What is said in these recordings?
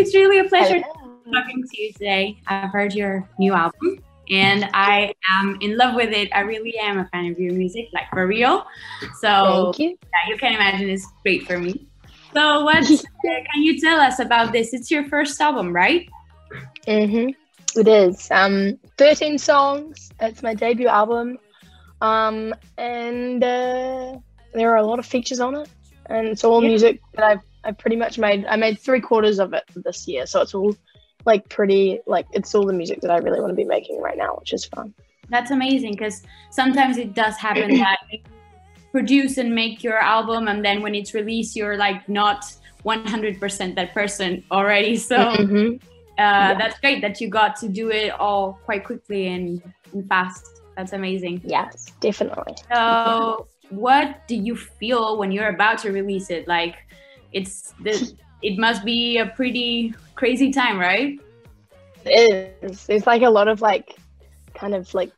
it's really a pleasure talking to you today. I've heard your new album and I am in love with it. I really am a fan of your music, like for real. So Thank you. Yeah, you can imagine it's great for me. So what can you tell us about this? It's your first album, right? Mm-hmm. It is. Um, 13 songs. It's my debut album. Um, and uh, there are a lot of features on it. And it's all yeah. music that I've, I've pretty much made. I made three quarters of it this year. So it's all like pretty, like, it's all the music that I really want to be making right now, which is fun. That's amazing because sometimes it does happen that you produce and make your album and then when it's released you're like not 100% that person already so mm-hmm. uh, yeah. that's great that you got to do it all quite quickly and, and fast that's amazing yes definitely so what do you feel when you're about to release it like it's the it must be a pretty crazy time right it is it's like a lot of like kind of like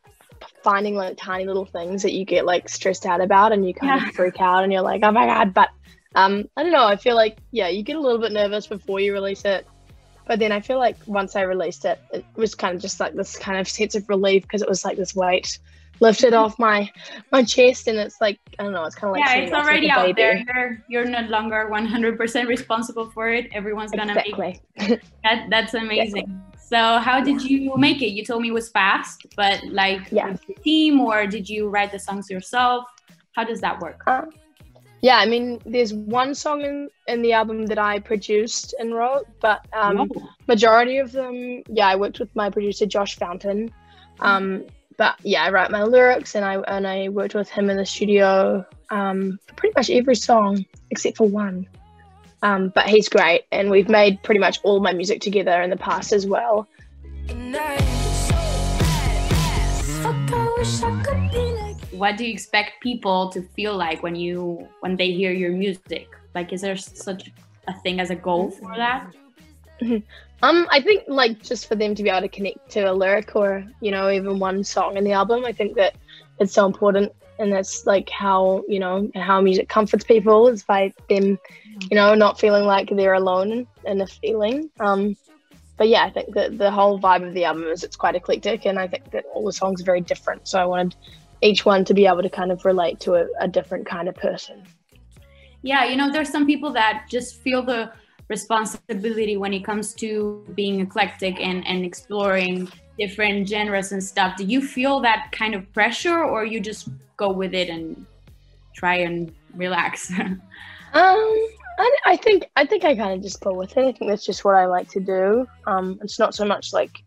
finding like tiny little things that you get like stressed out about and you kind yeah. of freak out and you're like, oh my God. But um, I don't know. I feel like, yeah, you get a little bit nervous before you release it. But then I feel like once I released it, it was kind of just like this kind of sense of relief because it was like this weight lifted off my my chest and it's like I don't know it's kind of like yeah it's already like out there you're you're no longer 100% responsible for it everyone's gonna exactly. make that that's amazing exactly. So how did you make it? You told me it was fast, but like yeah. with the team or did you write the songs yourself? How does that work? Uh, yeah, I mean, there's one song in, in the album that I produced and wrote, but um, oh. majority of them, yeah, I worked with my producer Josh Fountain. Um, but yeah, I write my lyrics and I and I worked with him in the studio um, for pretty much every song except for one. Um, but he's great, and we've made pretty much all my music together in the past as well. What do you expect people to feel like when you when they hear your music? Like, is there such a thing as a goal for that? Um, I think like just for them to be able to connect to a lyric or you know even one song in the album, I think that it's so important, and that's like how you know how music comforts people is by them you know, not feeling like they're alone in a feeling. Um, but yeah, I think that the whole vibe of the album is it's quite eclectic, and I think that all the songs are very different. So I wanted each one to be able to kind of relate to a, a different kind of person. Yeah, you know, there's some people that just feel the responsibility when it comes to being eclectic and, and exploring different genres and stuff. Do you feel that kind of pressure, or you just go with it and try and relax? um, I, I think I think I kind of just go with it. I think that's just what I like to do. Um, it's not so much like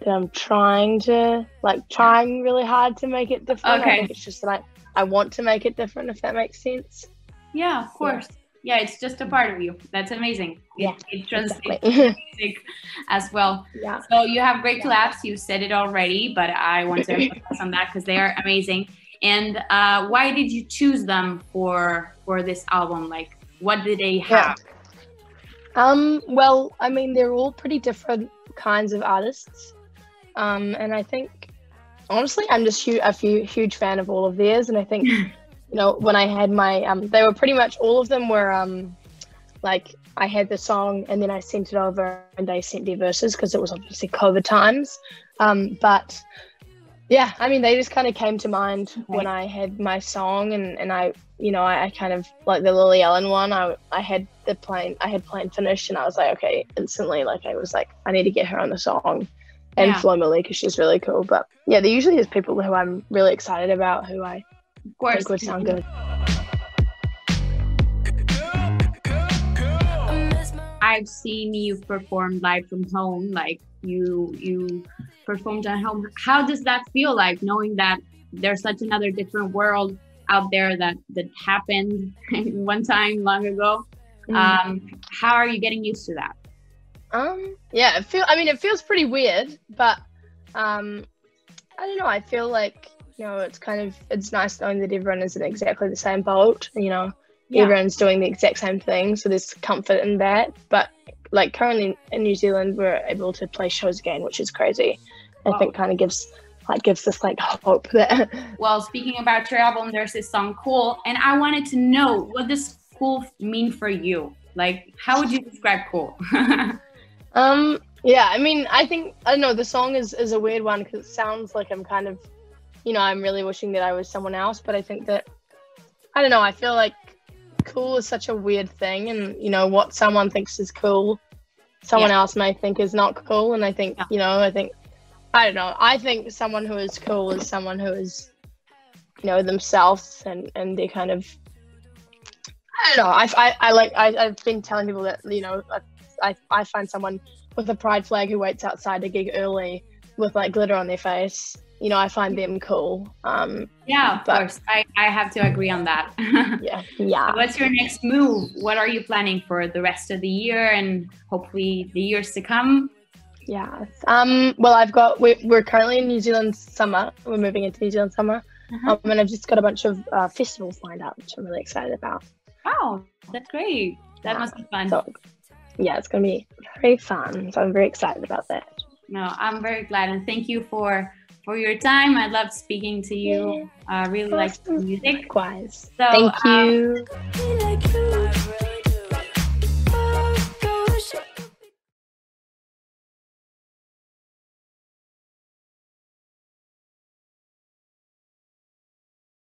that I'm trying to like trying really hard to make it different. Okay. I think it's just that I, I want to make it different. If that makes sense. Yeah, of course. Yeah, yeah it's just a part of you. That's amazing. Yeah, it, it translates exactly. music as well. Yeah. So you have great collabs. You said it already, but I want to focus on that because they are amazing. And uh, why did you choose them for for this album? Like, what do they have? Yeah. Um, well, I mean, they're all pretty different kinds of artists. Um, and I think, honestly, I'm just hu- a few, huge fan of all of theirs. And I think, you know, when I had my, um, they were pretty much all of them were um, like I had the song and then I sent it over and they sent their verses because it was obviously COVID times. Um, but yeah, I mean, they just kind of came to mind okay. when I had my song, and, and I, you know, I, I, kind of like the Lily Allen one. I, I had the Plain, I had Plain finished, and I was like, okay, instantly, like I was like, I need to get her on the song, and yeah. Flo Milli because she's really cool. But yeah, there usually is people who I'm really excited about who I of course. would sound good. I've seen you perform live from home, like you you performed at home. How does that feel like knowing that there's such another different world out there that that happened one time long ago? Mm-hmm. Um, how are you getting used to that? Um, yeah, it feel. I mean, it feels pretty weird, but um, I don't know. I feel like you know, it's kind of it's nice knowing that everyone is in exactly the same boat. You know, yeah. everyone's doing the exact same thing, so there's comfort in that. But like currently in New Zealand, we're able to play shows again, which is crazy. I think kind of gives like gives us like hope that. well, speaking about your album, there's this song "Cool," and I wanted to know what does "Cool" mean for you. Like, how would you describe cool? um, yeah, I mean, I think I don't know. The song is is a weird one because it sounds like I'm kind of, you know, I'm really wishing that I was someone else. But I think that I don't know. I feel like cool is such a weird thing, and you know what someone thinks is cool, someone yeah. else may think is not cool. And I think yeah. you know, I think I don't know. I think someone who is cool is someone who is, you know, themselves and and they kind of. I don't know. I, I, I like I, I've been telling people that you know I, I find someone with a pride flag who waits outside a gig early with like glitter on their face you know, I find them cool. Um, yeah, of but, course. I, I have to agree on that. yeah. Yeah. What's your next move? What are you planning for the rest of the year and hopefully the years to come? Yeah. Um, well, I've got, we're, we're currently in New Zealand summer. We're moving into New Zealand summer. Uh-huh. Um, and I've just got a bunch of uh, festivals lined up, which I'm really excited about. Wow, that's great. That yeah. must be fun. So, yeah, it's going to be very fun. So I'm very excited about that. No, I'm very glad. And thank you for for your time. I loved speaking to you. I uh, really like music. Likewise. So, Thank you. Um,